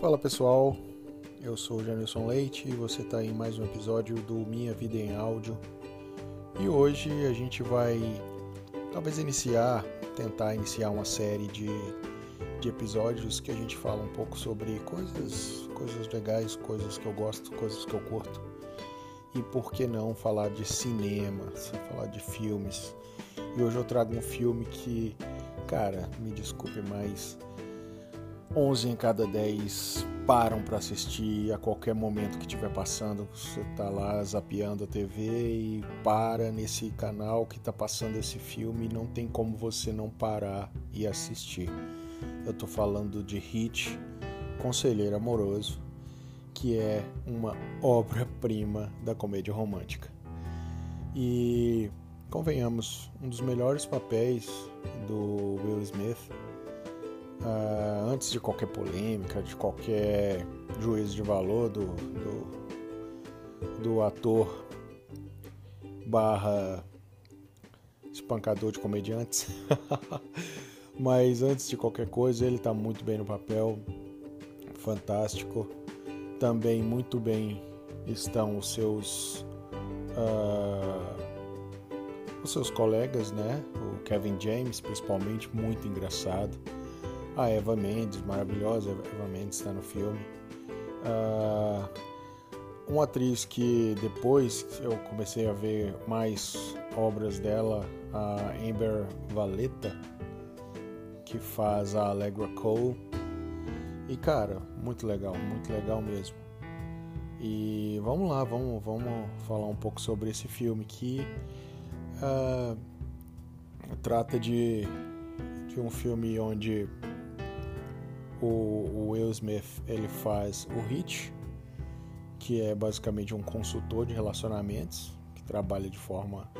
Fala pessoal, eu sou Janilson Leite e você está em mais um episódio do Minha Vida em Áudio. E hoje a gente vai talvez iniciar, tentar iniciar uma série de, de episódios que a gente fala um pouco sobre coisas, coisas legais, coisas que eu gosto, coisas que eu curto. E por que não falar de cinema, falar de filmes. E hoje eu trago um filme que, cara, me desculpe, mas 11 em cada 10 param para assistir a qualquer momento que estiver passando. Você tá lá zapeando a TV e para nesse canal que tá passando esse filme, não tem como você não parar e assistir. Eu tô falando de Hit, Conselheiro Amoroso, que é uma obra-prima da comédia romântica. E convenhamos, um dos melhores papéis do Will Smith uh, antes de qualquer polêmica, de qualquer juízo de valor do, do, do ator barra espancador de comediantes. Mas antes de qualquer coisa, ele está muito bem no papel, fantástico. Também muito bem estão os seus uh, os seus colegas, né? O Kevin James, principalmente, muito engraçado. A Eva Mendes, maravilhosa Eva Mendes está no filme. Uh, uma atriz que depois eu comecei a ver mais obras dela, a Amber Valeta, que faz a Allegra Cole. E cara, muito legal, muito legal mesmo. E vamos lá, vamos, vamos falar um pouco sobre esse filme que uh, trata de, de um filme onde o, Will Smith ele faz o Hit, que é basicamente um consultor de relacionamentos que trabalha de forma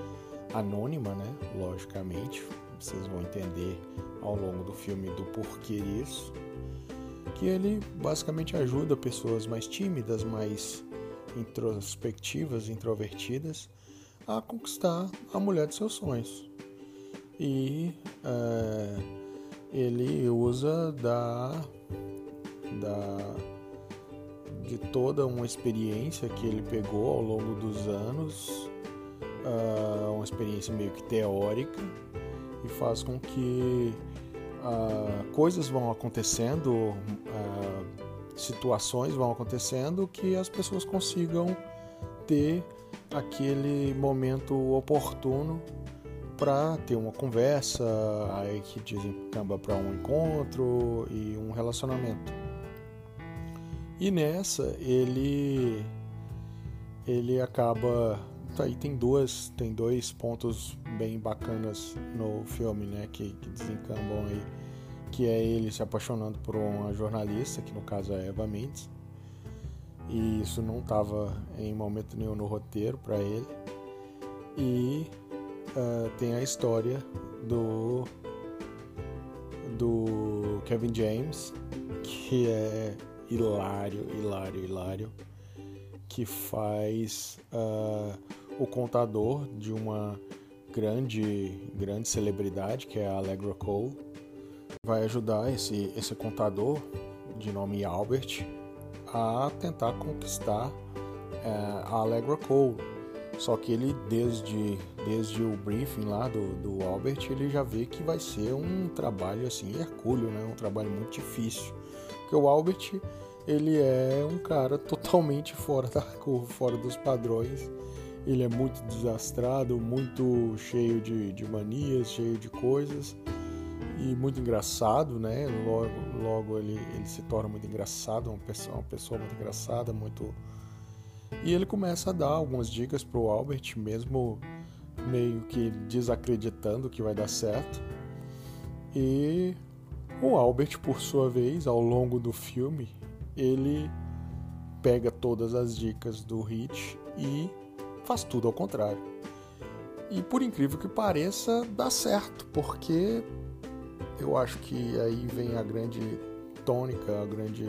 anônima, né? Logicamente, vocês vão entender ao longo do filme do porquê disso. Que ele basicamente ajuda pessoas mais tímidas, mais introspectivas, introvertidas, a conquistar a mulher de seus sonhos. E é, ele usa da, da de toda uma experiência que ele pegou ao longo dos anos, uh, uma experiência meio que teórica, e faz com que uh, coisas vão acontecendo, uh, situações vão acontecendo que as pessoas consigam ter aquele momento oportuno para ter uma conversa, aí que descamba para um encontro e um relacionamento. E nessa ele ele acaba tá aí tem duas tem dois pontos bem bacanas no filme, né, que, que desencambam aí, que é ele se apaixonando por uma jornalista, que no caso é Eva Mendes. E isso não estava em momento nenhum no roteiro para ele. E uh, tem a história do do Kevin James, que é hilário, hilário, hilário, que faz uh, o contador de uma grande, grande celebridade, que é a Allegra Cole. Vai ajudar esse, esse contador, de nome Albert, a tentar conquistar uh, a Allegra Cole só que ele, desde, desde o briefing lá do, do Albert, ele já vê que vai ser um trabalho assim, hercúleo, né? Um trabalho muito difícil. Porque o Albert, ele é um cara totalmente fora da curva, fora dos padrões. Ele é muito desastrado, muito cheio de, de manias, cheio de coisas e muito engraçado, né? Logo, logo ele, ele se torna muito engraçado, uma pessoa, uma pessoa muito engraçada, muito e ele começa a dar algumas dicas para o Albert, mesmo meio que desacreditando que vai dar certo. E o Albert, por sua vez, ao longo do filme, ele pega todas as dicas do Hit e faz tudo ao contrário. E por incrível que pareça, dá certo, porque eu acho que aí vem a grande tônica, a grande,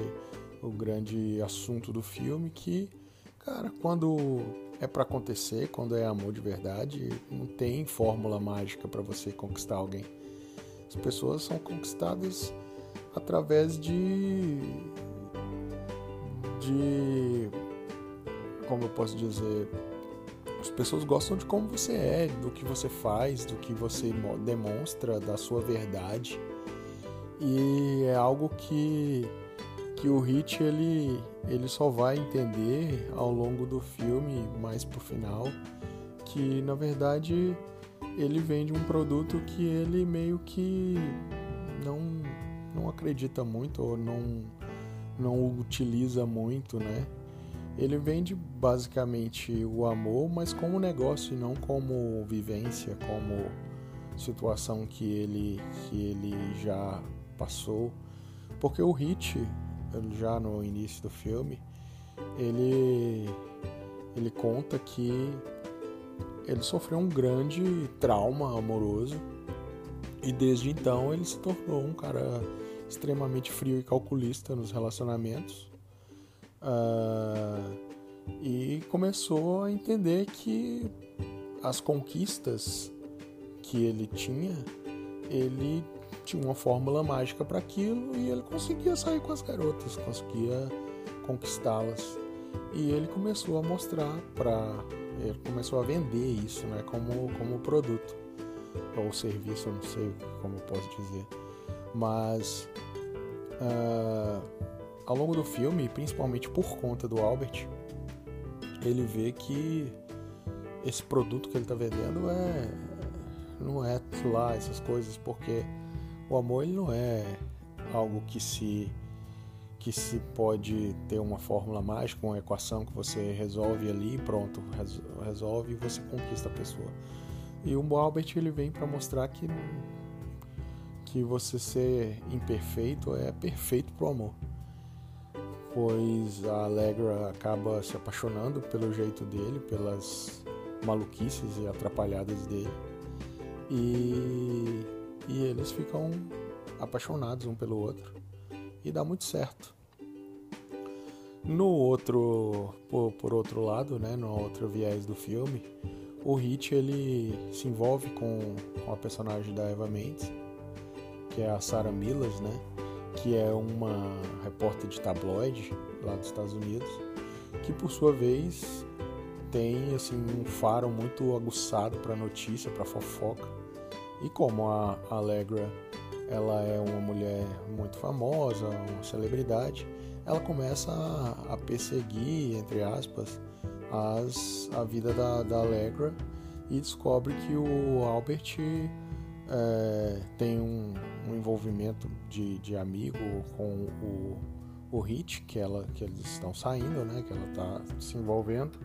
o grande assunto do filme que Cara, quando é para acontecer, quando é amor de verdade, não tem fórmula mágica para você conquistar alguém. As pessoas são conquistadas através de de. Como eu posso dizer? As pessoas gostam de como você é, do que você faz, do que você demonstra, da sua verdade. E é algo que, que o Hit ele, ele só vai entender ao longo do filme, mais pro final, que na verdade ele vende um produto que ele meio que não, não acredita muito ou não, não utiliza muito, né? Ele vende basicamente o amor, mas como negócio e não como vivência, como situação que ele, que ele já passou. Porque o Hit, já no início do filme, ele, ele conta que ele sofreu um grande trauma amoroso e desde então ele se tornou um cara extremamente frio e calculista nos relacionamentos. Uh, e começou a entender que as conquistas que ele tinha, ele tinha uma fórmula mágica para aquilo e ele conseguia sair com as garotas, conseguia conquistá-las. E ele começou a mostrar para ele começou a vender isso, né, como como produto ou serviço, eu não sei como eu posso dizer. Mas uh, ao longo do filme, principalmente por conta do Albert, ele vê que esse produto que ele está vendendo é não é lá essas coisas, porque o amor ele não é algo que se que se pode ter uma fórmula mágica, uma equação que você resolve ali, pronto, resolve e você conquista a pessoa. E o Albert ele vem para mostrar que que você ser imperfeito é perfeito pro amor. Pois a Allegra acaba se apaixonando pelo jeito dele, pelas maluquices e atrapalhadas dele. E, e eles ficam apaixonados um pelo outro e dá muito certo. No outro, por, por outro lado, né, no outro viés do filme, o Hit ele se envolve com, com a personagem da Eva Mendes, que é a Sarah Milas, né, que é uma repórter de tabloide lá dos Estados Unidos, que por sua vez tem assim um faro muito aguçado para notícia, para fofoca. E como a Allegra ela é uma mulher muito famosa, uma celebridade, ela começa a, a perseguir, entre aspas, as, a vida da, da Allegra e descobre que o Albert é, tem um, um, envolvimento de, de amigo com o, o Hit, que, ela, que eles estão saindo, né, que ela está se envolvendo,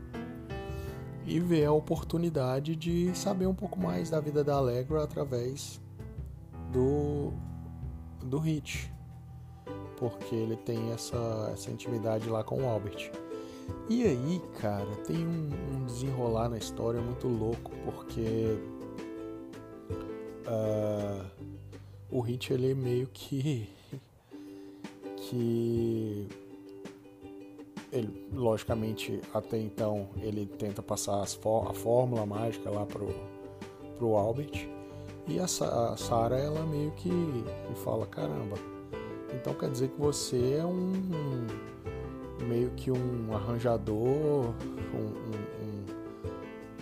e vê a oportunidade de saber um pouco mais da vida da Allegra através do, do Hit, porque ele tem essa, essa intimidade lá com o Albert. E aí, cara, tem um, um desenrolar na história muito louco, porque uh, o Hit ele é meio que que ele, logicamente até então ele tenta passar a fórmula mágica lá pro, pro Albert e a, a Sarah ela meio que, que fala caramba então quer dizer que você é um, um meio que um arranjador, um, um,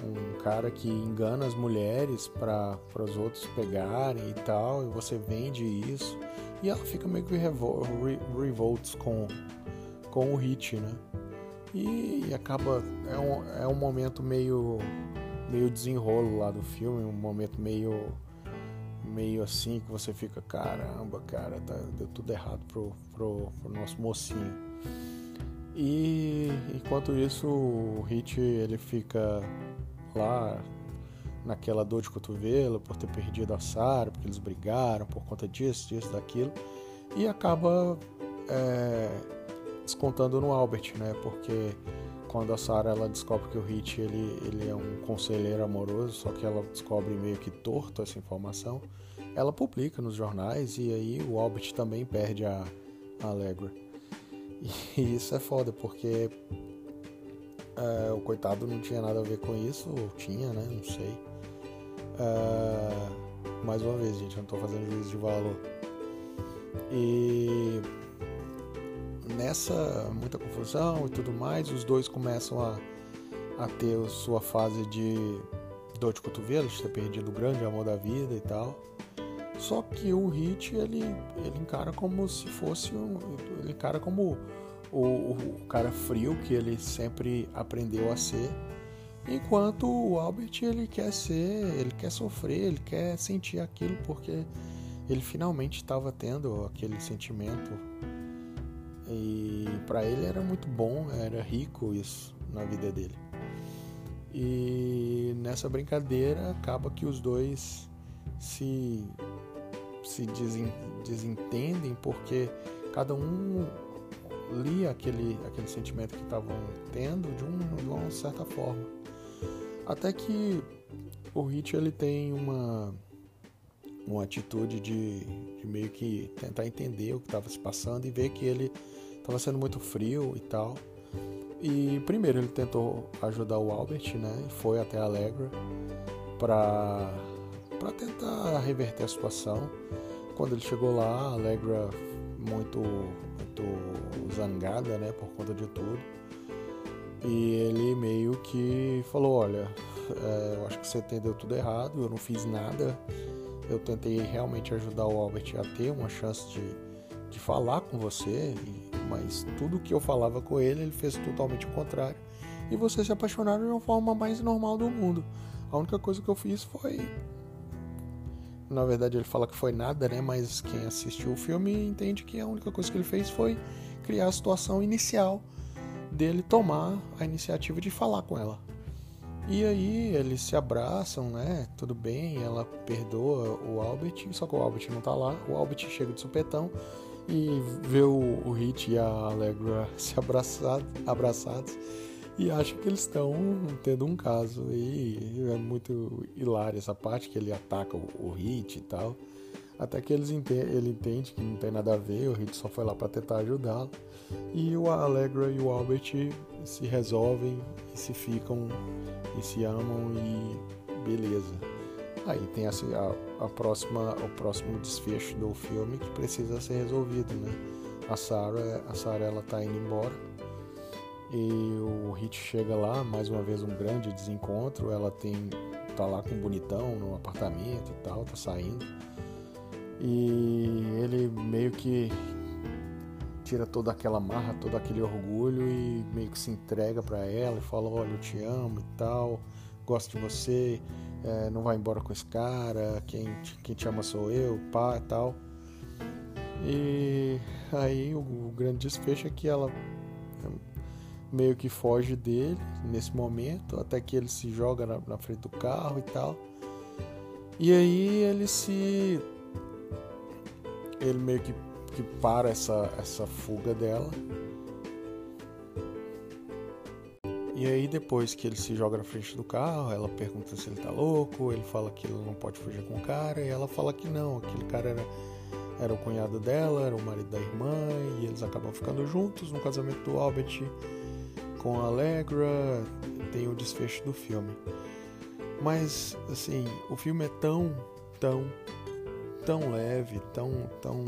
um, cara que engana as mulheres para os outros pegarem e tal, e você vende isso. E ela fica meio que revol re revolts com, com o hit, né? E, acaba. É um, é um momento meio, meio desenrolo lá do filme, um momento meio meio assim que você fica, caramba, cara, tá, deu tudo errado pro, pro, pro nosso mocinho. E enquanto isso o Hit ele fica lá naquela dor de cotovelo por ter perdido a Sarah, porque eles brigaram por conta disso, disso, daquilo, e acaba é, descontando no Albert, né? Porque quando a Sarah ela descobre que o Hit ele, ele é um conselheiro amoroso, só que ela descobre meio que torto essa informação, ela publica nos jornais e aí o Albert também perde a, a Allegra. E isso é foda, porque é, o coitado não tinha nada a ver com isso, ou tinha, né? Não sei. É, mais uma vez, gente, eu não tô fazendo juízo de valor. E nessa muita confusão e tudo mais, os dois começam a, a ter sua fase de dor de cotovelo, de ter perdido o grande amor da vida e tal. Só que o Hit ele, ele encara como se fosse um, ele encara como o, o, cara frio que ele sempre aprendeu a ser, enquanto o Albert ele quer ser, ele quer sofrer, ele quer sentir aquilo porque ele finalmente estava tendo aquele sentimento e para ele era muito bom, era rico isso na vida dele. E nessa brincadeira acaba que os dois se se desentendem porque cada um lia aquele, aquele sentimento que estavam tendo de, um, de uma certa forma. Até que o Hit ele tem uma, uma atitude de, de meio que tentar entender o que estava se passando e ver que ele estava sendo muito frio e tal. E primeiro ele tentou ajudar o Albert, né? E foi até a Allegra para para tentar reverter a situação. Quando ele chegou lá, a Allegra muito, muito zangada, né, por conta de tudo. E ele meio que falou, olha, é, eu acho que você entendeu tudo errado, eu não fiz nada. Eu tentei realmente ajudar o Albert a ter uma chance de, de falar com você, mas tudo que eu falava com ele, ele fez totalmente o contrário. E vocês se apaixonaram de uma forma mais normal do mundo. A única coisa que eu fiz foi na verdade ele fala que foi nada, né? Mas quem assistiu o filme entende que a única coisa que ele fez foi criar a situação inicial dele tomar a iniciativa de falar com ela. E aí eles se abraçam, né? Tudo bem, ela perdoa o Albert, só que o Albert não tá lá. O Albert chega de supetão e vê o, o Hit e a Allegra se abraçado, abraçados e acha que eles estão tendo um caso. E é muito hilário essa parte que ele ataca o, o Hit e tal. Até que eles ente ele entende que não tem nada a ver, o Hit só foi lá para tentar ajudá-lo. E o Allegra e o Albert se resolvem e se ficam e se amam e beleza. Aí tem a, a, a próxima, o próximo desfecho do filme que precisa ser resolvido, né? A Sarah, a Sarah ela tá indo embora e o Hit chega lá, mais uma vez um grande desencontro. Ela tem tá lá com um bonitão no apartamento e tal, tá saindo. E ele meio que tira toda aquela marra, todo aquele orgulho e meio que se entrega para ela e fala: Olha, eu te amo e tal, gosto de você, é, não vai embora com esse cara, quem, quem te ama sou eu, pá e tal. E aí o, o grande desfecho é que ela meio que foge dele nesse momento, até que ele se joga na, na frente do carro e tal. E aí ele se. Ele meio que, que para essa, essa fuga dela. E aí depois que ele se joga na frente do carro, ela pergunta se ele tá louco, ele fala que ele não pode fugir com o cara, e ela fala que não, aquele cara era, era o cunhado dela, era o marido da irmã, e eles acabam ficando juntos no casamento do Albert com a Allegra, tem o desfecho do filme. Mas, assim, o filme é tão, tão, tão leve, tão, tão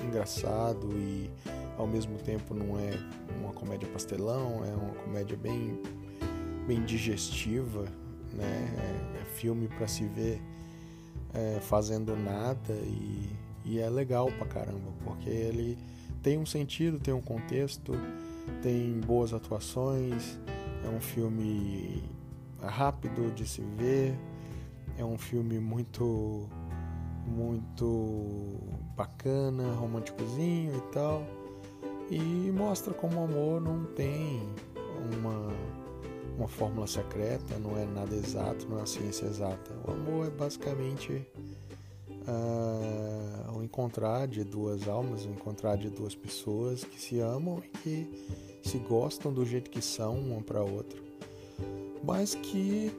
engraçado e ao mesmo tempo não é uma comédia pastelão, é uma comédia bem, bem digestiva, né? É, é filme para se ver é, fazendo nada e, e é legal pra caramba, porque ele tem um sentido, tem um contexto tem boas atuações, é um filme rápido de se ver, é um filme muito muito bacana, românticozinho e tal. E mostra como o amor não tem uma, uma fórmula secreta, não é nada exato, não é a ciência exata. O amor é basicamente uh, o encontrar de duas almas, o encontrar de duas pessoas que se amam e que se gostam do jeito que são uma para outra, mas que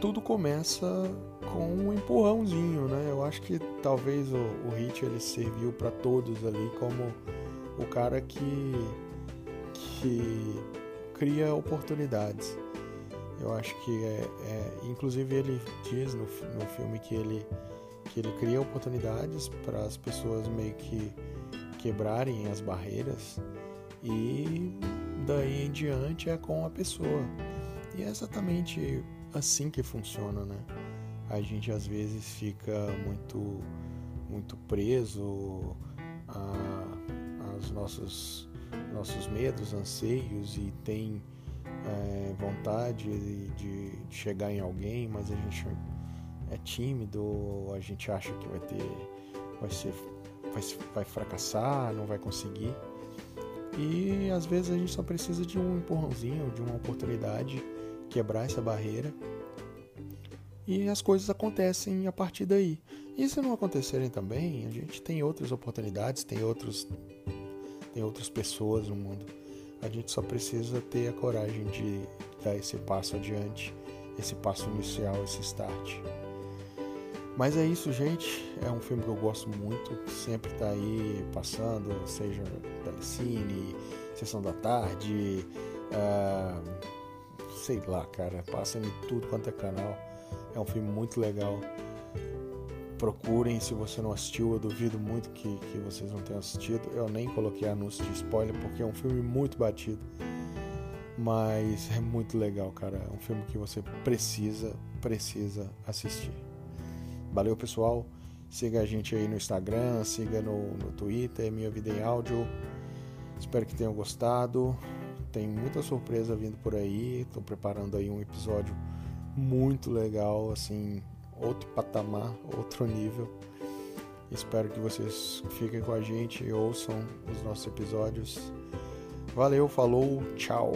tudo começa com um empurrãozinho, né? Eu acho que talvez o, o Hit ele serviu para todos ali como o cara que que cria oportunidades. Eu acho que é, é inclusive ele diz no, no filme que ele que ele cria oportunidades para as pessoas meio que quebrarem as barreiras e daí em diante é com a pessoa. E é exatamente assim que funciona, né? A gente às vezes fica muito muito preso a, aos nossos nossos medos, anseios e tem é, vontade de, de chegar em alguém, mas a gente é tímido, a gente acha que vai ter, vai ser, vai, vai fracassar, não vai conseguir. E às vezes a gente só precisa de um empurrãozinho, de uma oportunidade, quebrar essa barreira. E as coisas acontecem a partir daí. E se não acontecerem também, a gente tem outras oportunidades, tem outros tem outras pessoas no mundo. A gente só precisa ter a coragem de dar esse passo adiante, esse passo inicial, esse start. Mas é isso, gente. É um filme que eu gosto muito, sempre está aí passando, seja telecine, sessão da tarde, uh, sei lá, cara, passa em tudo quanto é canal. É um filme muito legal. Procurem se você não assistiu, eu duvido muito que, que vocês não tenham assistido. Eu nem coloquei anúncio de spoiler porque é um filme muito batido. Mas é muito legal, cara. É um filme que você precisa, precisa assistir. Valeu, pessoal. Siga a gente aí no Instagram, siga no, no Twitter, Minha Vida em Áudio. Espero que tenham gostado. Tem muita surpresa vindo por aí. Estou preparando aí um episódio muito legal, assim, outro patamar, outro nível. Espero que vocês fiquem com a gente e ouçam os nossos episódios. Valeu, falou, tchau.